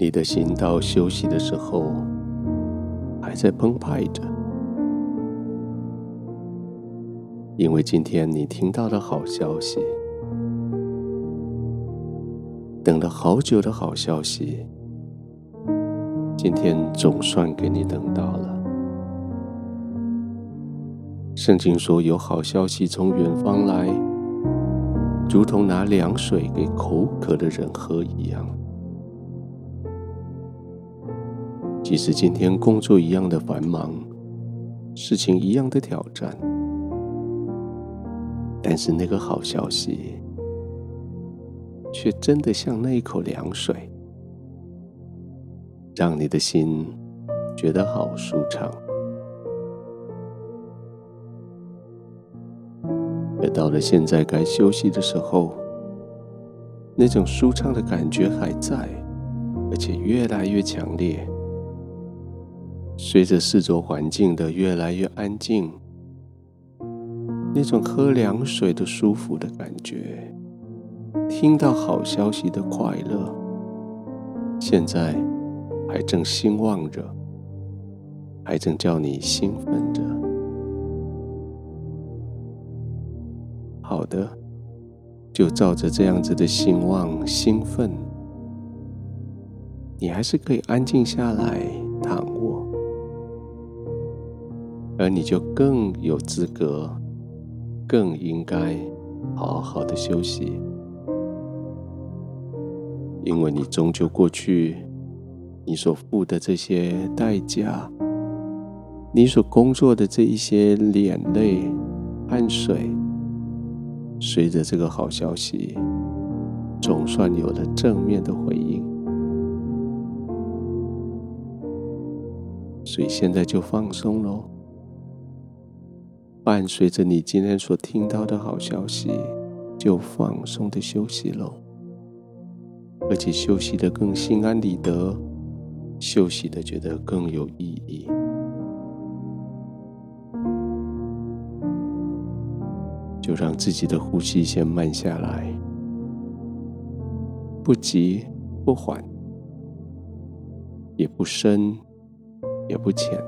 你的心到休息的时候还在澎湃着，因为今天你听到了好消息，等了好久的好消息，今天总算给你等到了。圣经说，有好消息从远方来，如同拿凉水给口渴的人喝一样。即使今天工作一样的繁忙，事情一样的挑战，但是那个好消息，却真的像那一口凉水，让你的心觉得好舒畅。而到了现在该休息的时候，那种舒畅的感觉还在，而且越来越强烈。随着四周环境的越来越安静，那种喝凉水的舒服的感觉，听到好消息的快乐，现在还正兴旺着，还正叫你兴奋着。好的，就照着这样子的兴旺、兴奋，你还是可以安静下来而你就更有资格，更应该好好的休息，因为你终究过去你所付的这些代价，你所工作的这一些眼泪、汗水。随着这个好消息，总算有了正面的回应，所以现在就放松喽。伴随着你今天所听到的好消息，就放松的休息喽，而且休息的更心安理得，休息的觉得更有意义。就让自己的呼吸先慢下来，不急不缓，也不深也不浅，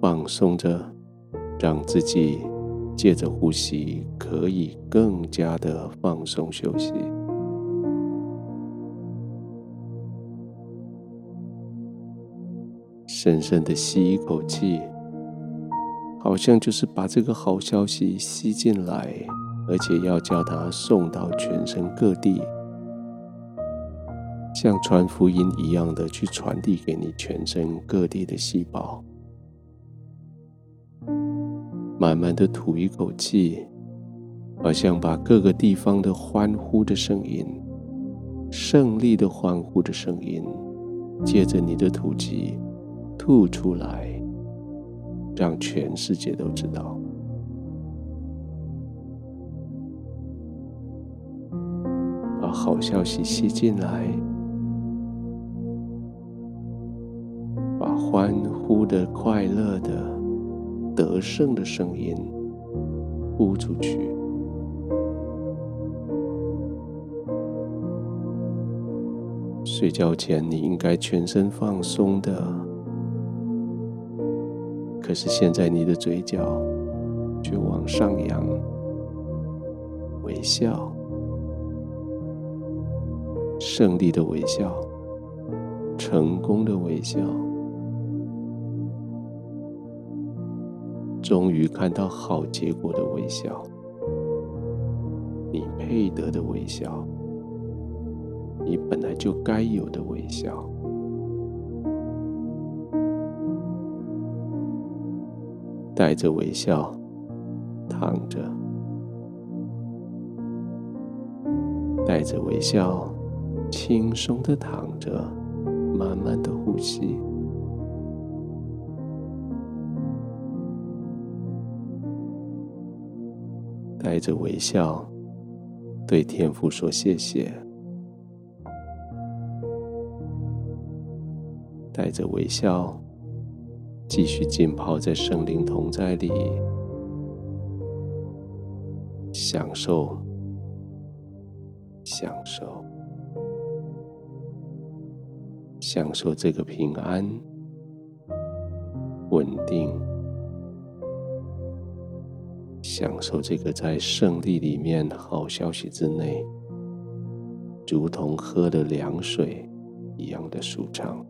放松着，让自己借着呼吸可以更加的放松休息。深深的吸一口气。好像就是把这个好消息吸进来，而且要叫它送到全身各地，像传福音一样的去传递给你全身各地的细胞。慢慢的吐一口气，好像把各个地方的欢呼的声音、胜利的欢呼的声音，借着你的吐气吐出来。让全世界都知道，把好消息吸进来，把欢呼的、快乐的、得胜的声音呼出去。睡觉前，你应该全身放松的。可是现在，你的嘴角却往上扬，微笑，胜利的微笑，成功的微笑，终于看到好结果的微笑，你配得的微笑，你本来就该有的微笑。带着微笑躺着，带着微笑轻松的躺着，慢慢的呼吸，带着微笑对天父说谢谢，带着微笑。继续浸泡在圣灵同在里，享受，享受。享受这个平安、稳定，享受这个在胜利里面好消息之内，如同喝了凉水一样的舒畅。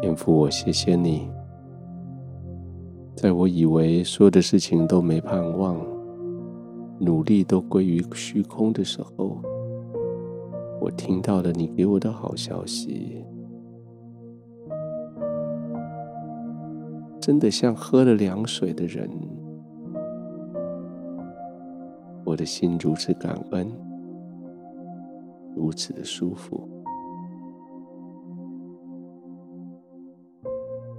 天父，我谢谢你，在我以为所有的事情都没盼望，努力都归于虚空的时候，我听到了你给我的好消息，真的像喝了凉水的人，我的心如此感恩，如此的舒服。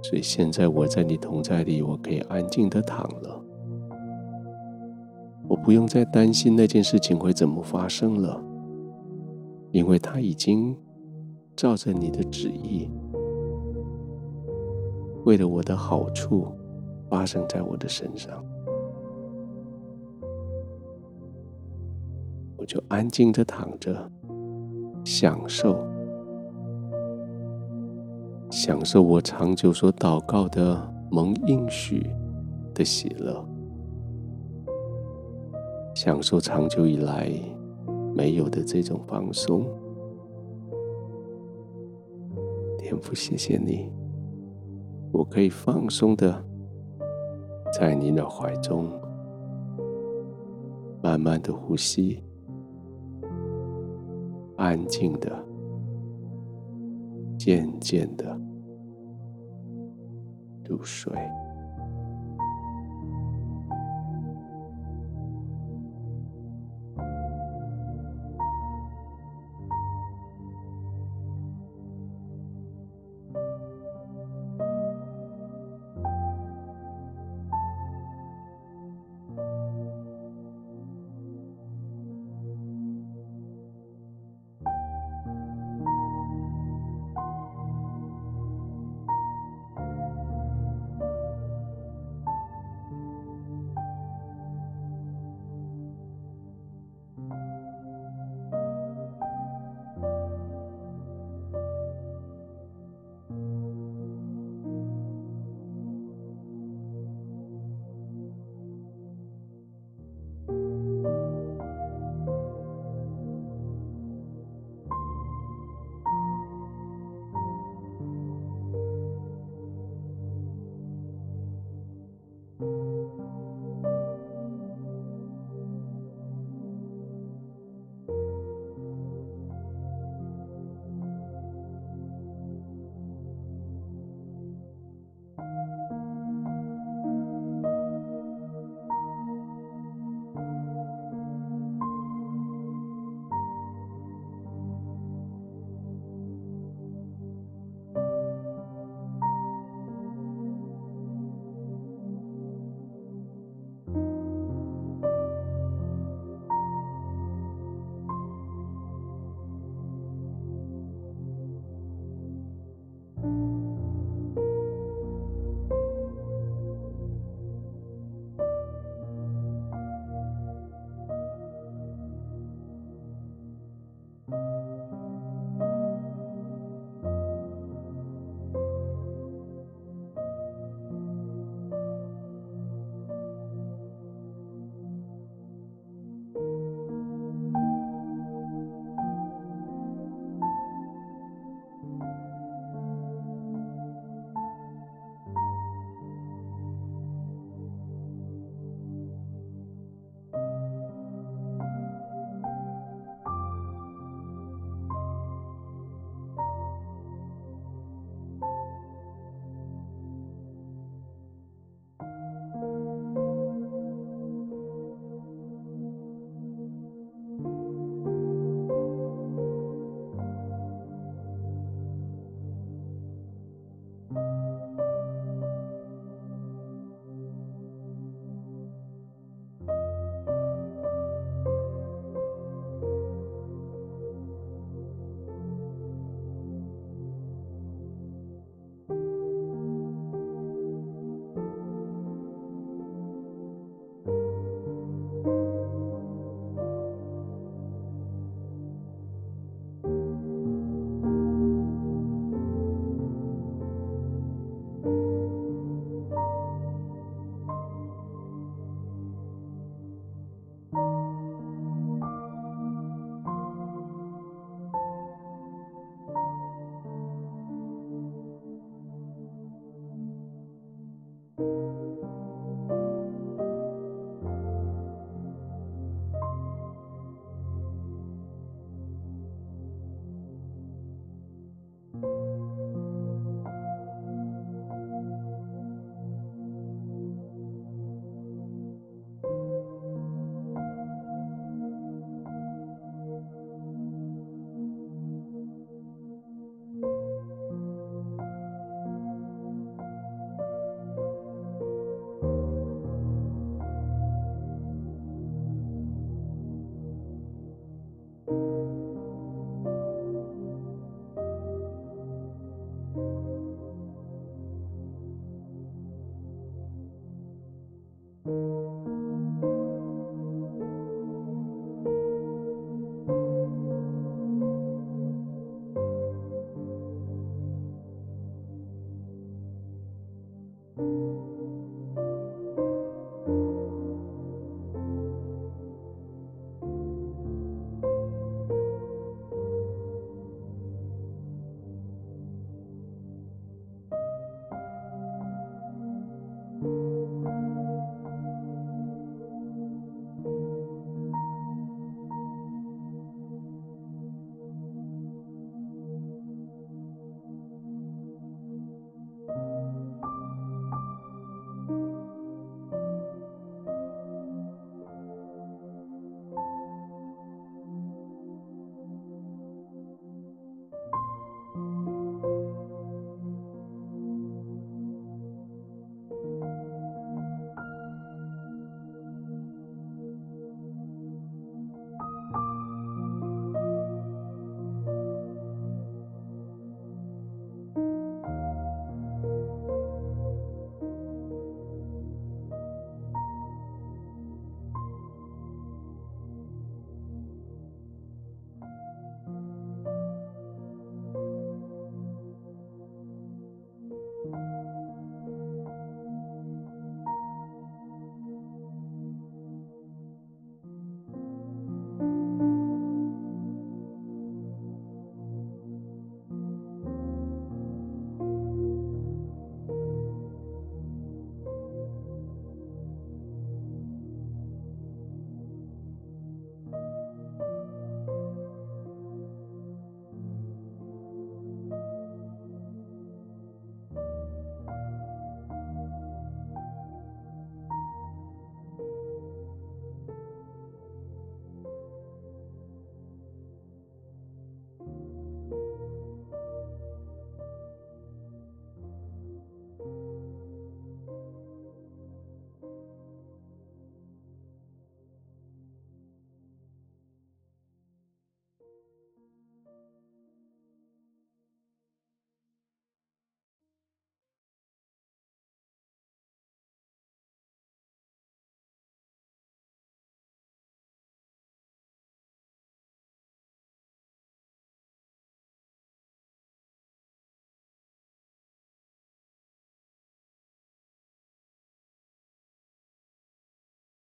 所以现在我在你同在里，我可以安静的躺了。我不用再担心那件事情会怎么发生了，因为它已经照着你的旨意，为了我的好处发生在我的身上，我就安静的躺着，享受，享受我长久所祷告的蒙应许的喜乐。享受长久以来没有的这种放松，天父，谢谢你，我可以放松的在你的怀中，慢慢的呼吸，安静的，渐渐的入睡。